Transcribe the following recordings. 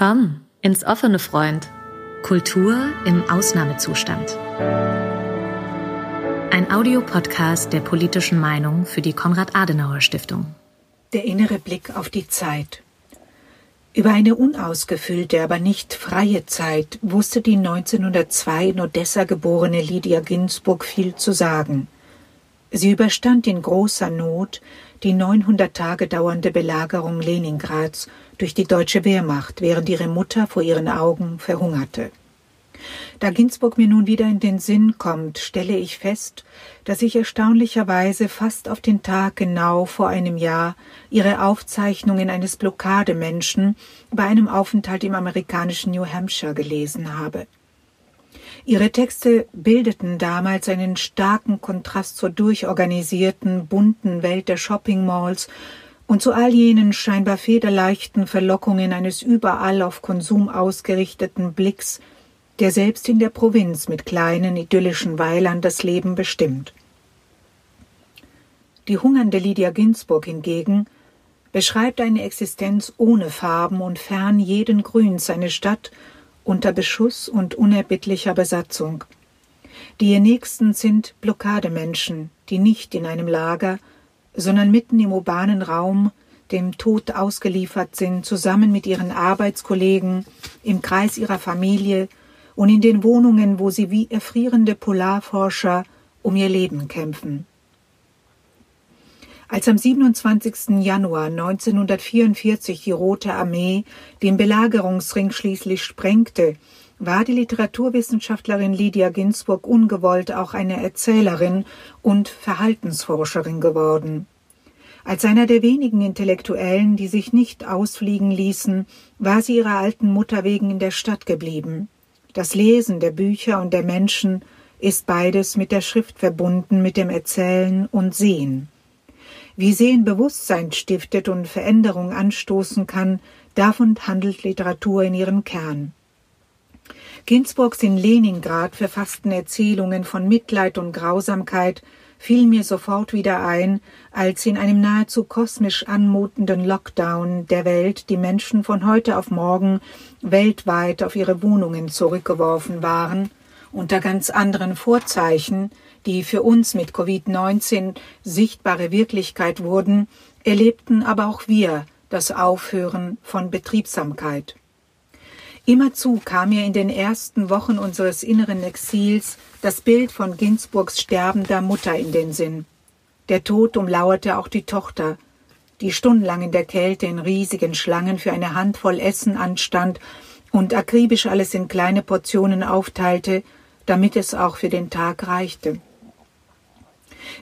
Willkommen ins offene Freund. Kultur im Ausnahmezustand. Ein Audiopodcast der politischen Meinung für die Konrad-Adenauer-Stiftung. Der innere Blick auf die Zeit. Über eine unausgefüllte, aber nicht freie Zeit wusste die 1902 in Odessa geborene Lydia Ginsburg viel zu sagen. Sie überstand in großer Not die 900 Tage dauernde Belagerung Leningrads durch die deutsche Wehrmacht, während ihre Mutter vor ihren Augen verhungerte. Da Ginsburg mir nun wieder in den Sinn kommt, stelle ich fest, dass ich erstaunlicherweise fast auf den Tag genau vor einem Jahr ihre Aufzeichnungen eines Blockademenschen bei einem Aufenthalt im amerikanischen New Hampshire gelesen habe. Ihre Texte bildeten damals einen starken Kontrast zur durchorganisierten, bunten Welt der Shopping Malls und zu all jenen scheinbar federleichten Verlockungen eines überall auf Konsum ausgerichteten Blicks, der selbst in der Provinz mit kleinen idyllischen Weilern das Leben bestimmt. Die hungernde Lydia Ginsburg hingegen beschreibt eine Existenz ohne Farben und fern jeden Grüns, eine Stadt unter Beschuss und unerbittlicher Besatzung. Die ihr nächsten sind Blockademenschen, die nicht in einem Lager, sondern mitten im urbanen Raum dem Tod ausgeliefert sind, zusammen mit ihren Arbeitskollegen, im Kreis ihrer Familie und in den Wohnungen, wo sie wie erfrierende Polarforscher um ihr Leben kämpfen. Als am 27. Januar 1944 die Rote Armee den Belagerungsring schließlich sprengte, war die Literaturwissenschaftlerin Lydia Ginsburg ungewollt auch eine Erzählerin und Verhaltensforscherin geworden. Als einer der wenigen Intellektuellen, die sich nicht ausfliegen ließen, war sie ihrer alten Mutter wegen in der Stadt geblieben. Das Lesen der Bücher und der Menschen ist beides mit der Schrift verbunden, mit dem Erzählen und Sehen. Wie Sehen Bewusstsein stiftet und Veränderung anstoßen kann, davon handelt Literatur in ihrem Kern. Ginsburgs in Leningrad verfassten Erzählungen von Mitleid und Grausamkeit fiel mir sofort wieder ein, als in einem nahezu kosmisch anmutenden Lockdown der Welt die Menschen von heute auf morgen weltweit auf ihre Wohnungen zurückgeworfen waren, unter ganz anderen Vorzeichen, die für uns mit Covid-19 sichtbare Wirklichkeit wurden, erlebten aber auch wir das Aufhören von Betriebsamkeit. Immerzu kam mir in den ersten Wochen unseres inneren Exils das Bild von Ginsburgs sterbender Mutter in den Sinn. Der Tod umlauerte auch die Tochter, die stundenlang in der Kälte in riesigen Schlangen für eine Handvoll Essen anstand und akribisch alles in kleine Portionen aufteilte, damit es auch für den Tag reichte.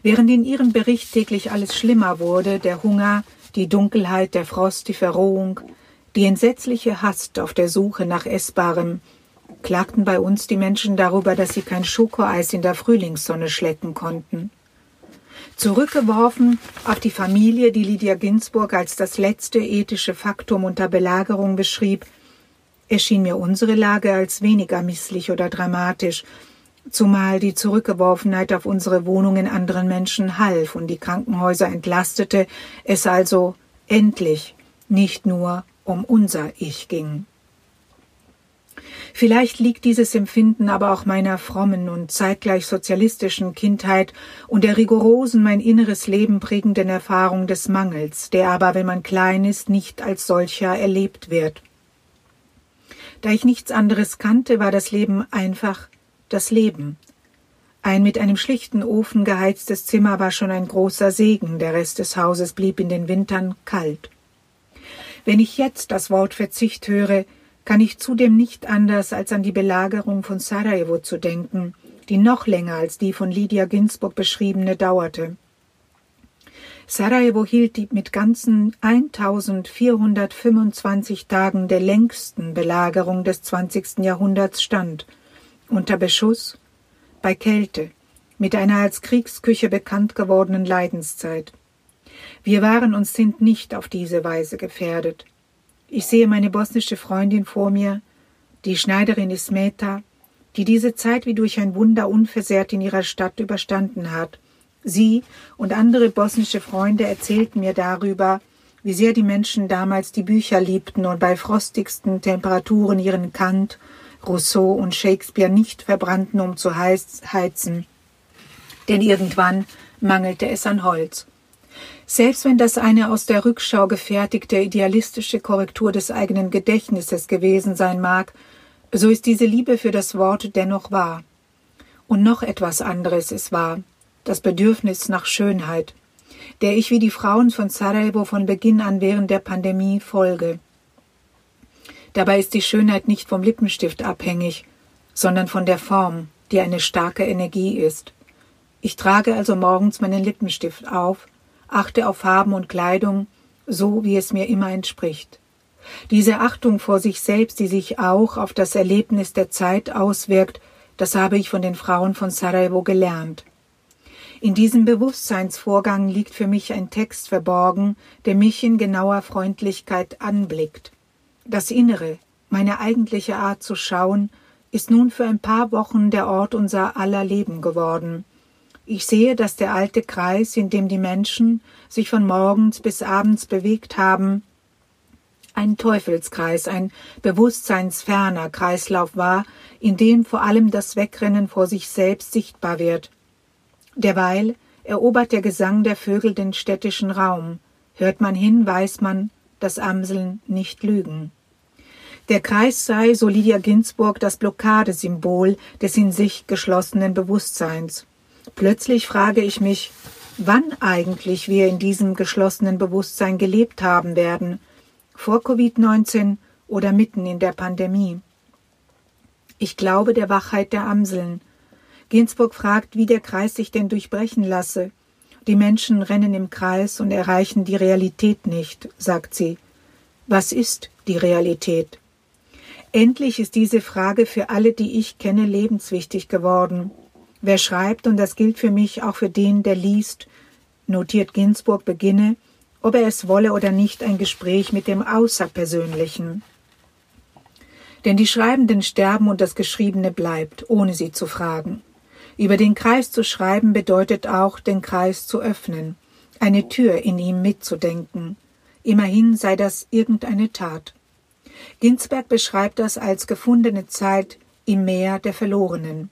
Während in ihrem Bericht täglich alles schlimmer wurde, der Hunger, die Dunkelheit, der Frost, die Verrohung, die entsetzliche Hast auf der Suche nach Essbarem, klagten bei uns die Menschen darüber, dass sie kein Schokoeis in der Frühlingssonne schlecken konnten. Zurückgeworfen auf die Familie, die Lydia Ginsburg als das letzte ethische Faktum unter Belagerung beschrieb, erschien mir unsere Lage als weniger misslich oder dramatisch, zumal die Zurückgeworfenheit auf unsere Wohnungen anderen Menschen half und die Krankenhäuser entlastete, es also endlich nicht nur um unser Ich ging. Vielleicht liegt dieses Empfinden aber auch meiner frommen und zeitgleich sozialistischen Kindheit und der rigorosen mein inneres Leben prägenden Erfahrung des Mangels, der aber, wenn man klein ist, nicht als solcher erlebt wird. Da ich nichts anderes kannte, war das Leben einfach das Leben. Ein mit einem schlichten Ofen geheiztes Zimmer war schon ein großer Segen, der Rest des Hauses blieb in den Wintern kalt. Wenn ich jetzt das Wort Verzicht höre, kann ich zudem nicht anders als an die Belagerung von Sarajevo zu denken, die noch länger als die von Lydia Ginsburg beschriebene dauerte. Sarajevo hielt die mit ganzen 1425 Tagen der längsten Belagerung des 20. Jahrhunderts stand, unter Beschuss, bei Kälte, mit einer als Kriegsküche bekannt gewordenen Leidenszeit. Wir waren und sind nicht auf diese Weise gefährdet. Ich sehe meine bosnische Freundin vor mir, die Schneiderin Ismeta, die diese Zeit wie durch ein Wunder unversehrt in ihrer Stadt überstanden hat. Sie und andere bosnische Freunde erzählten mir darüber, wie sehr die Menschen damals die Bücher liebten und bei frostigsten Temperaturen ihren Kant, Rousseau und Shakespeare nicht verbrannten, um zu heizen. Denn irgendwann mangelte es an Holz. Selbst wenn das eine aus der Rückschau gefertigte idealistische Korrektur des eigenen Gedächtnisses gewesen sein mag, so ist diese Liebe für das Wort dennoch wahr. Und noch etwas anderes ist wahr, das Bedürfnis nach Schönheit, der ich wie die Frauen von Sarajevo von Beginn an während der Pandemie folge. Dabei ist die Schönheit nicht vom Lippenstift abhängig, sondern von der Form, die eine starke Energie ist. Ich trage also morgens meinen Lippenstift auf, achte auf Farben und Kleidung, so wie es mir immer entspricht. Diese Achtung vor sich selbst, die sich auch auf das Erlebnis der Zeit auswirkt, das habe ich von den Frauen von Sarajevo gelernt. In diesem Bewusstseinsvorgang liegt für mich ein Text verborgen, der mich in genauer Freundlichkeit anblickt. Das Innere, meine eigentliche Art zu schauen, ist nun für ein paar Wochen der Ort unser aller Leben geworden. Ich sehe, dass der alte Kreis, in dem die Menschen sich von morgens bis abends bewegt haben, ein Teufelskreis, ein bewusstseinsferner Kreislauf war, in dem vor allem das Wegrennen vor sich selbst sichtbar wird. Derweil erobert der Gesang der Vögel den städtischen Raum. Hört man hin, weiß man, dass Amseln nicht lügen. Der Kreis sei, so Lydia Ginsburg, das Blockadesymbol des in sich geschlossenen Bewusstseins. Plötzlich frage ich mich, wann eigentlich wir in diesem geschlossenen Bewusstsein gelebt haben werden, vor Covid-19 oder mitten in der Pandemie. Ich glaube der Wachheit der Amseln, Ginsburg fragt, wie der Kreis sich denn durchbrechen lasse. Die Menschen rennen im Kreis und erreichen die Realität nicht, sagt sie. Was ist die Realität? Endlich ist diese Frage für alle, die ich kenne, lebenswichtig geworden. Wer schreibt, und das gilt für mich auch für den, der liest, notiert Ginsburg, beginne, ob er es wolle oder nicht, ein Gespräch mit dem Außerpersönlichen. Denn die Schreibenden sterben und das Geschriebene bleibt, ohne sie zu fragen. Über den Kreis zu schreiben bedeutet auch, den Kreis zu öffnen, eine Tür in ihm mitzudenken. Immerhin sei das irgendeine Tat. Ginsberg beschreibt das als gefundene Zeit im Meer der Verlorenen.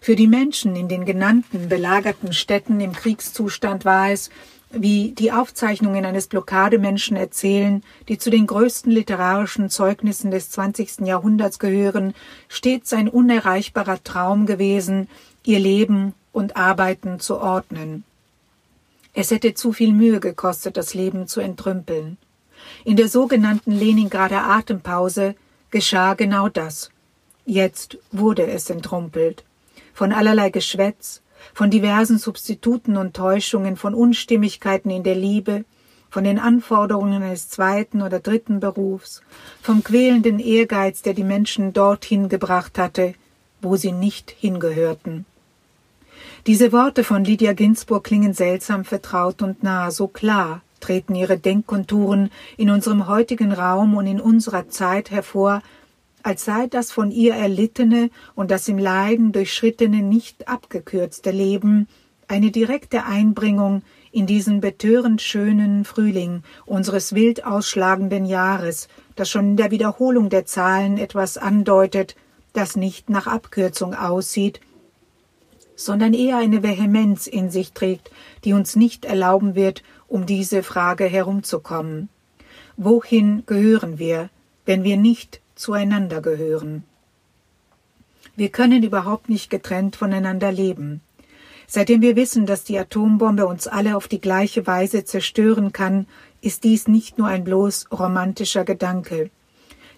Für die Menschen in den genannten belagerten Städten im Kriegszustand war es, wie die Aufzeichnungen eines Blockademenschen erzählen, die zu den größten literarischen Zeugnissen des 20. Jahrhunderts gehören, stets ein unerreichbarer Traum gewesen, ihr Leben und Arbeiten zu ordnen. Es hätte zu viel Mühe gekostet, das Leben zu entrümpeln. In der sogenannten Leningrader Atempause geschah genau das. Jetzt wurde es entrumpelt. Von allerlei Geschwätz, von diversen Substituten und Täuschungen, von Unstimmigkeiten in der Liebe, von den Anforderungen eines zweiten oder dritten Berufs, vom quälenden Ehrgeiz, der die Menschen dorthin gebracht hatte, wo sie nicht hingehörten. Diese Worte von Lydia Ginsburg klingen seltsam vertraut und nah, so klar treten ihre Denkkonturen in unserem heutigen Raum und in unserer Zeit hervor, als sei das von ihr erlittene und das im Leiden durchschrittene nicht abgekürzte Leben eine direkte Einbringung in diesen betörend schönen Frühling unseres wild ausschlagenden Jahres, das schon in der Wiederholung der Zahlen etwas andeutet, das nicht nach Abkürzung aussieht, sondern eher eine Vehemenz in sich trägt, die uns nicht erlauben wird, um diese Frage herumzukommen. Wohin gehören wir, wenn wir nicht zueinander gehören? Wir können überhaupt nicht getrennt voneinander leben. Seitdem wir wissen, dass die Atombombe uns alle auf die gleiche Weise zerstören kann, ist dies nicht nur ein bloß romantischer Gedanke.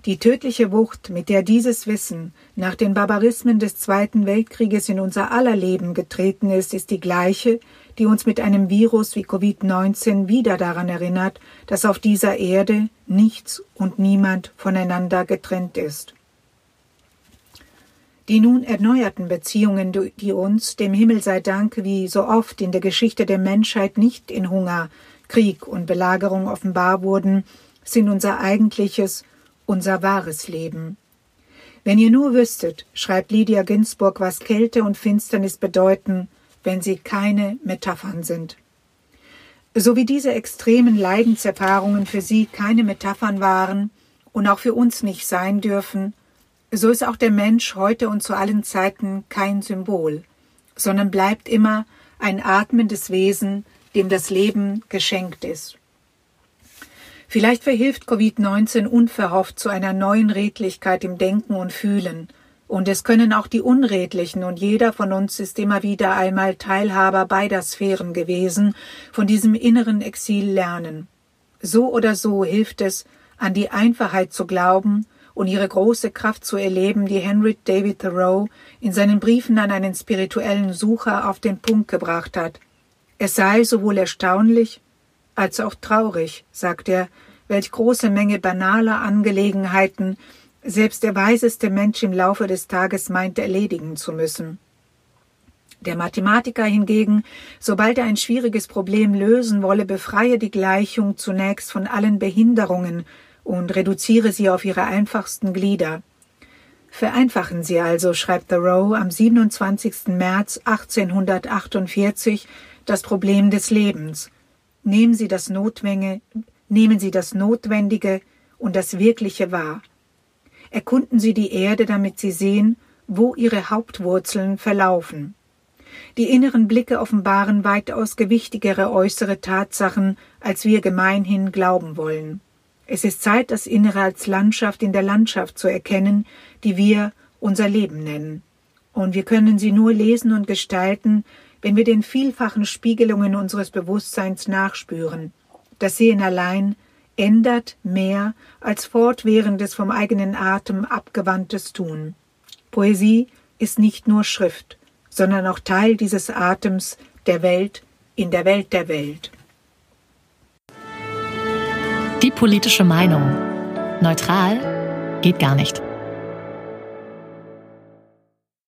Die tödliche Wucht, mit der dieses Wissen nach den Barbarismen des Zweiten Weltkrieges in unser aller Leben getreten ist, ist die gleiche, die uns mit einem Virus wie Covid-19 wieder daran erinnert, dass auf dieser Erde nichts und niemand voneinander getrennt ist. Die nun erneuerten Beziehungen, die uns, dem Himmel sei Dank, wie so oft in der Geschichte der Menschheit nicht in Hunger, Krieg und Belagerung offenbar wurden, sind unser eigentliches unser wahres Leben. Wenn ihr nur wüsstet, schreibt Lydia Ginsburg, was Kälte und Finsternis bedeuten, wenn sie keine Metaphern sind. So wie diese extremen Leidenserfahrungen für sie keine Metaphern waren und auch für uns nicht sein dürfen, so ist auch der Mensch heute und zu allen Zeiten kein Symbol, sondern bleibt immer ein atmendes Wesen, dem das Leben geschenkt ist. Vielleicht verhilft Covid-19 unverhofft zu einer neuen Redlichkeit im Denken und Fühlen, und es können auch die Unredlichen, und jeder von uns ist immer wieder einmal Teilhaber beider Sphären gewesen, von diesem inneren Exil lernen. So oder so hilft es, an die Einfachheit zu glauben und ihre große Kraft zu erleben, die Henry David Thoreau in seinen Briefen an einen spirituellen Sucher auf den Punkt gebracht hat. Es sei sowohl erstaunlich als auch traurig, sagt er, welch große Menge banaler Angelegenheiten selbst der weiseste Mensch im Laufe des Tages meint erledigen zu müssen. Der Mathematiker hingegen, sobald er ein schwieriges Problem lösen wolle, befreie die Gleichung zunächst von allen Behinderungen und reduziere sie auf ihre einfachsten Glieder. Vereinfachen Sie also, schreibt Thoreau am 27. März 1848, das Problem des Lebens. Nehmen Sie das Notwendige, nehmen Sie das Notwendige und das Wirkliche wahr. Erkunden Sie die Erde, damit Sie sehen, wo ihre Hauptwurzeln verlaufen. Die inneren Blicke offenbaren weitaus gewichtigere äußere Tatsachen, als wir gemeinhin glauben wollen. Es ist Zeit, das Innere als Landschaft in der Landschaft zu erkennen, die wir unser Leben nennen. Und wir können sie nur lesen und gestalten, wenn wir den vielfachen Spiegelungen unseres Bewusstseins nachspüren. Das Sehen allein ändert mehr als fortwährendes vom eigenen Atem abgewandtes Tun. Poesie ist nicht nur Schrift, sondern auch Teil dieses Atems der Welt in der Welt der Welt. Die politische Meinung. Neutral geht gar nicht.